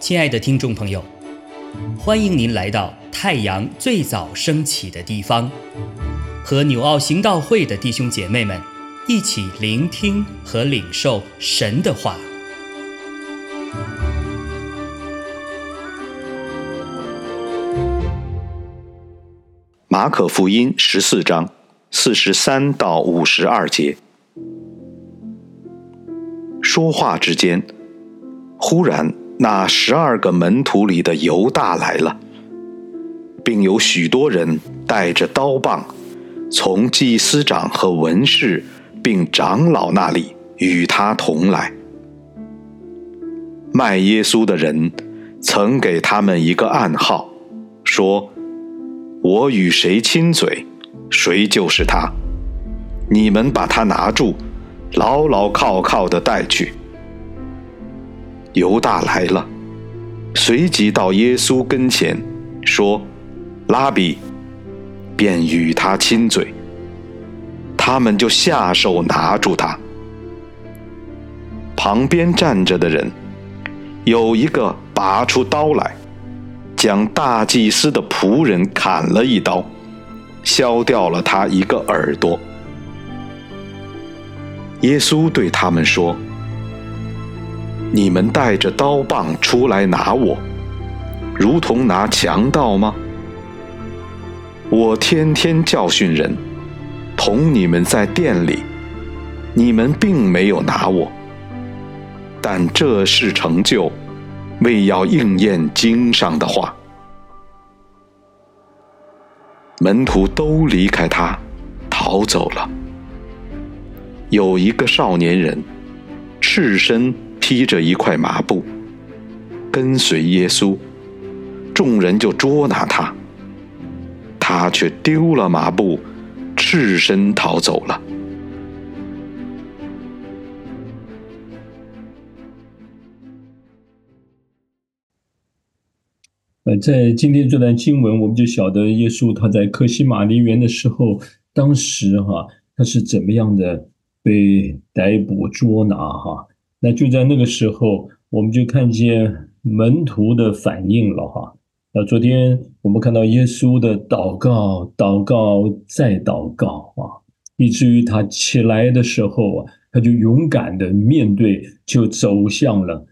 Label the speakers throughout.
Speaker 1: 亲爱的听众朋友，欢迎您来到太阳最早升起的地方，和纽奥行道会的弟兄姐妹们一起聆听和领受神的话。
Speaker 2: 马可福音十四章四十三到五十二节，说话之间，忽然。那十二个门徒里的犹大来了，并有许多人带着刀棒，从祭司长和文士并长老那里与他同来。卖耶稣的人曾给他们一个暗号，说：“我与谁亲嘴，谁就是他。你们把他拿住，牢牢靠靠的带去。”犹大来了，随即到耶稣跟前，说：“拉比。”便与他亲嘴。他们就下手拿住他。旁边站着的人，有一个拔出刀来，将大祭司的仆人砍了一刀，削掉了他一个耳朵。耶稣对他们说。你们带着刀棒出来拿我，如同拿强盗吗？我天天教训人，同你们在店里，你们并没有拿我。但这事成就，为要应验经上的话。门徒都离开他，逃走了。有一个少年人，赤身。披着一块麻布，跟随耶稣，众人就捉拿他，他却丢了麻布，赤身逃走了。
Speaker 3: 呃，在今天这段经文，我们就晓得耶稣他在克西马尼园的时候，当时哈他是怎么样的被逮捕捉拿哈。那就在那个时候，我们就看见门徒的反应了哈。那昨天我们看到耶稣的祷告，祷告再祷告啊，以至于他起来的时候啊，他就勇敢的面对，就走向了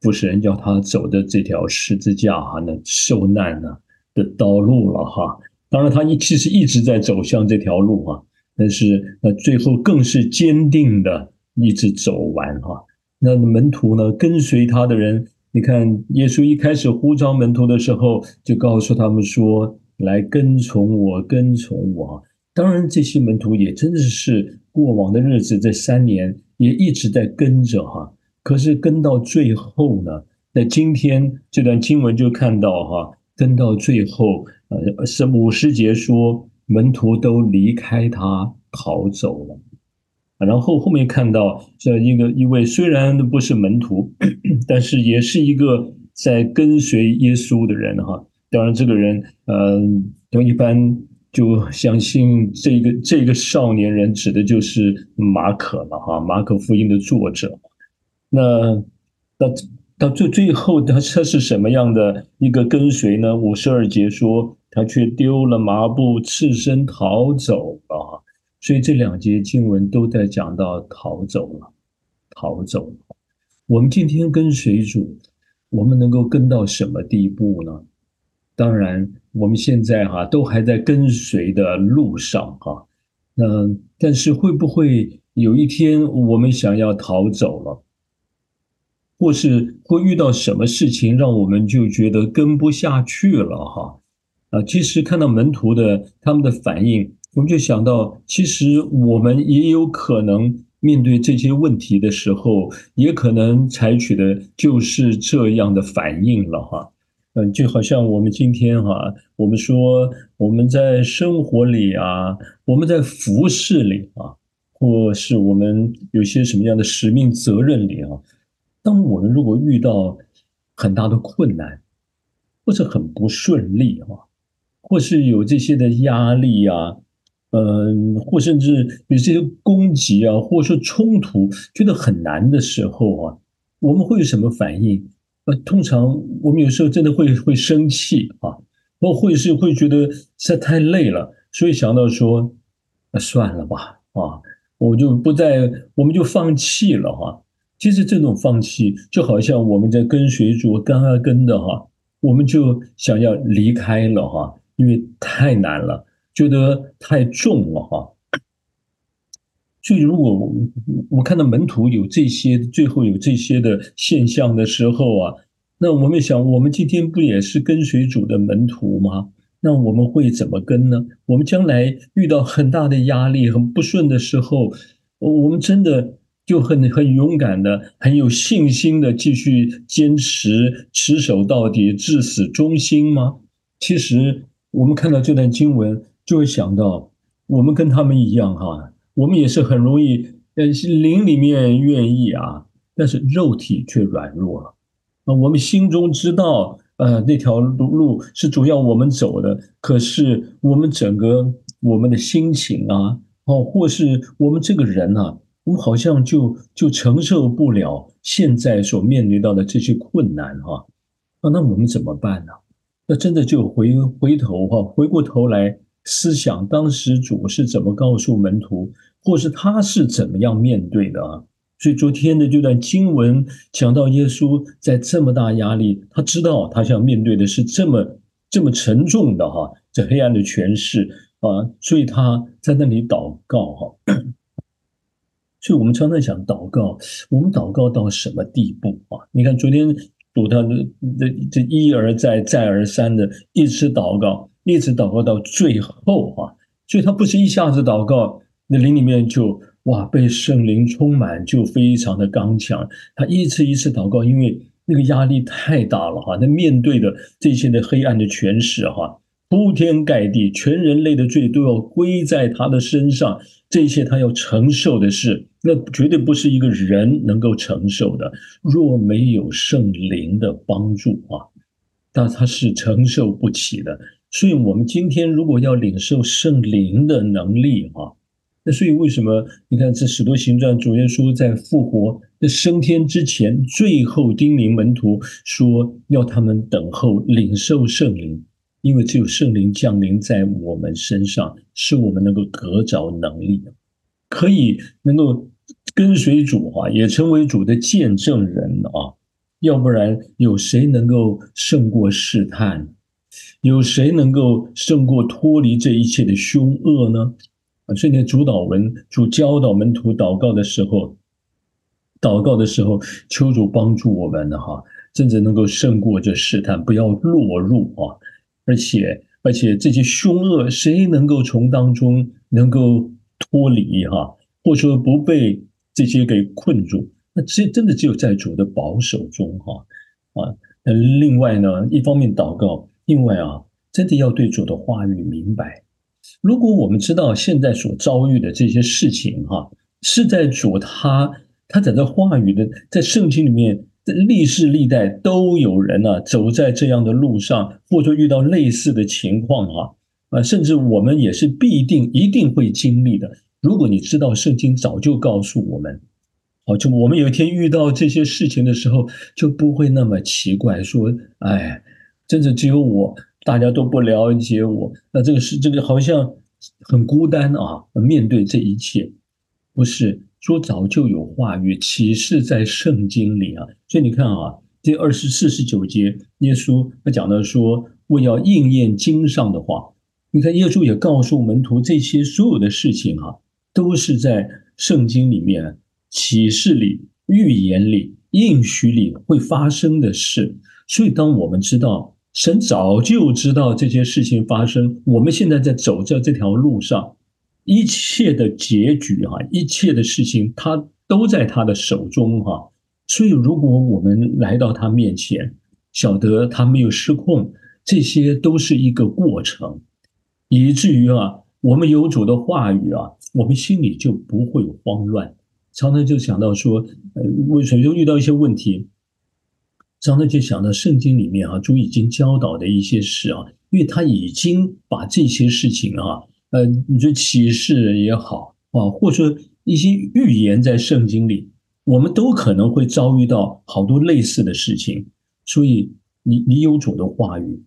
Speaker 3: 不是人叫他走的这条十字架哈，那受难呢的道路了哈。当然，他一其实一直在走向这条路啊，但是那最后更是坚定的。一直走完哈，那门徒呢？跟随他的人，你看，耶稣一开始呼召门徒的时候，就告诉他们说：“来跟从我，跟从我。”当然，这些门徒也真的是过往的日子，这三年也一直在跟着哈。可是跟到最后呢，在今天这段经文就看到哈，跟到最后，呃，是五十节说，门徒都离开他逃走了。然后后面看到这一个一位虽然不是门徒，但是也是一个在跟随耶稣的人哈。当然这个人，呃，都一般就相信这个这个少年人指的就是马可了哈。马可福音的作者。那到到最最后他他是什么样的一个跟随呢？五十二节说他却丢了麻布，赤身逃走了。所以这两节经文都在讲到逃走了，逃走了。我们今天跟随主，我们能够跟到什么地步呢？当然，我们现在哈都还在跟随的路上哈。那但是会不会有一天我们想要逃走了，或是会遇到什么事情让我们就觉得跟不下去了哈？啊其实看到门徒的他们的反应。我们就想到，其实我们也有可能面对这些问题的时候，也可能采取的就是这样的反应了哈。嗯，就好像我们今天哈，我们说我们在生活里啊，我们在服饰里啊，或是我们有些什么样的使命责任里啊，当我们如果遇到很大的困难，或者很不顺利哈，或是有这些的压力啊。嗯，或甚至有这些攻击啊，或者说冲突，觉得很难的时候啊，我们会有什么反应？呃，通常我们有时候真的会会生气啊，或会是会觉得实在太累了，所以想到说，那算了吧，啊，我就不再，我们就放弃了哈。其实这种放弃，就好像我们在跟随主跟啊跟的哈，我们就想要离开了哈，因为太难了，觉得太重了哈。所以，如果我我看到门徒有这些，最后有这些的现象的时候啊，那我们想，我们今天不也是跟随主的门徒吗？那我们会怎么跟呢？我们将来遇到很大的压力、很不顺的时候，我们真的就很很勇敢的、很有信心的继续坚持、持守到底、至死忠心吗？其实，我们看到这段经文，就会想到，我们跟他们一样哈。我们也是很容易，呃，灵里面愿意啊，但是肉体却软弱了啊。我们心中知道，呃，那条路路是主要我们走的，可是我们整个我们的心情啊，哦，或是我们这个人啊，我们好像就就承受不了现在所面临到的这些困难哈。啊，那我们怎么办呢？那真的就回回头哈，回过头来。思想当时主是怎么告诉门徒，或是他是怎么样面对的啊？所以昨天的这段经文讲到耶稣在这么大压力，他知道他想面对的是这么这么沉重的哈，这黑暗的权势啊，所以他在那里祷告哈。所以我们常常想祷告，我们祷告到什么地步啊？你看昨天主他的这这一而再再而三的一直祷告。一直祷告到最后啊，所以他不是一下子祷告，那灵里面就哇被圣灵充满，就非常的刚强。他一次一次祷告，因为那个压力太大了哈，那面对的这些的黑暗的权势哈，铺天盖地，全人类的罪都要归在他的身上，这些他要承受的事，那绝对不是一个人能够承受的。若没有圣灵的帮助啊，那他是承受不起的。所以，我们今天如果要领受圣灵的能力，啊，那所以为什么你看这使徒行传主耶稣在复活、那升天之前，最后叮咛门徒说，要他们等候领受圣灵，因为只有圣灵降临在我们身上，使我们能够得着能力的，可以能够跟随主，啊，也成为主的见证人啊。要不然，有谁能够胜过试探？有谁能够胜过脱离这一切的凶恶呢？啊，所以主导文主教导门徒祷告的时候，祷告的时候求主帮助我们的哈，甚至能够胜过这试探，不要落入啊！而且而且这些凶恶，谁能够从当中能够脱离哈，或者说不被这些给困住？那只真的只有在主的保守中哈啊！那另外呢，一方面祷告。另外啊，真的要对主的话语明白。如果我们知道现在所遭遇的这些事情，哈，是在主他他在这话语的在圣经里面，历世历代都有人呢走在这样的路上，或者遇到类似的情况，啊啊，甚至我们也是必定一定会经历的。如果你知道圣经早就告诉我们，啊，就我们有一天遇到这些事情的时候，就不会那么奇怪，说，哎。真的只有我，大家都不了解我，那这个是这个好像很孤单啊。面对这一切，不是说早就有话语启示在圣经里啊。所以你看啊，第二十四十九节，耶稣他讲到说，为要应验经上的话，你看耶稣也告诉门徒，这些所有的事情啊，都是在圣经里面启示里、预言里、应许里会发生的事。所以当我们知道。神早就知道这些事情发生，我们现在在走在这条路上，一切的结局哈，一切的事情，他都在他的手中哈。所以，如果我们来到他面前，晓得他没有失控，这些都是一个过程，以至于啊，我们有主的话语啊，我们心里就不会慌乱。常常就想到说，呃，为什么又遇到一些问题？常常就想到圣经里面啊，主已经教导的一些事啊，因为他已经把这些事情啊呃，你说启示也好啊，或者说一些预言在圣经里，我们都可能会遭遇到好多类似的事情。所以，你你有主的话语，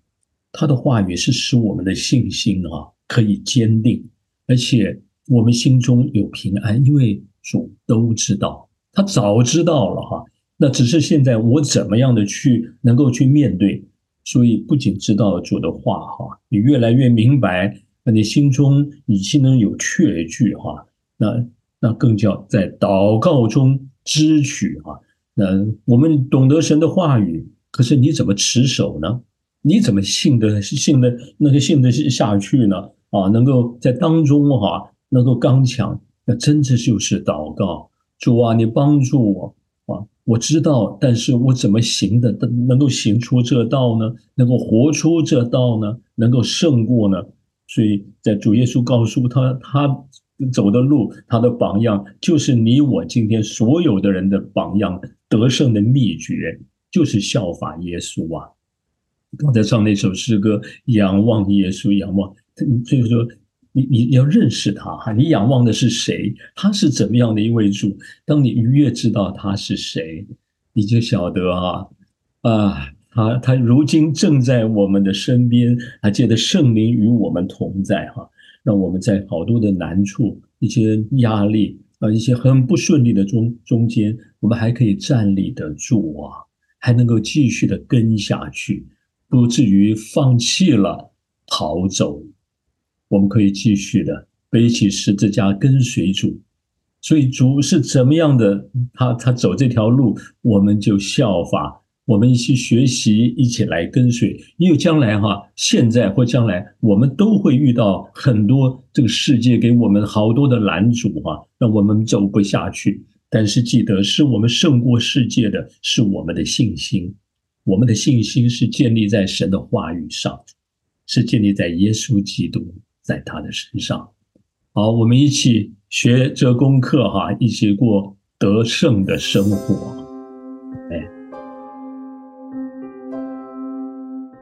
Speaker 3: 他的话语是使我们的信心啊可以坚定，而且我们心中有平安，因为主都知道，他早知道了哈。那只是现在我怎么样的去能够去面对？所以不仅知道了主的话哈，你越来越明白。那你心中已经能有确据哈，那那更叫在祷告中支取哈。那我们懂得神的话语，可是你怎么持守呢？你怎么信的信的那个信的下去呢？啊，能够在当中哈，能够刚强，那真的就是祷告。主啊，你帮助我啊！我知道，但是我怎么行的，能够行出这道呢？能够活出这道呢？能够胜过呢？所以在主耶稣告诉他，他走的路，他的榜样，就是你我今天所有的人的榜样，得胜的秘诀，就是效法耶稣啊。刚才唱那首诗歌，仰望耶稣，仰望，所以说，你你要认识他哈，你仰望的是谁？他是怎么样的一位主？当你愉悦知道他是谁，你就晓得啊啊。啊，他如今正在我们的身边，还借着圣灵与我们同在，哈，让我们在好多的难处、一些压力啊、一些很不顺利的中中间，我们还可以站立得住啊，还能够继续的跟下去，不至于放弃了逃走。我们可以继续的背起十字架跟随主。所以主是怎么样的，他他走这条路，我们就效法。我们一起学习，一起来跟随。因为将来哈，现在或将来，我们都会遇到很多这个世界给我们好多的拦阻哈，让我们走不下去。但是记得，是我们胜过世界的是我们的信心。我们的信心是建立在神的话语上，是建立在耶稣基督在他的身上。好，我们一起学这功课哈，一起过得胜的生活。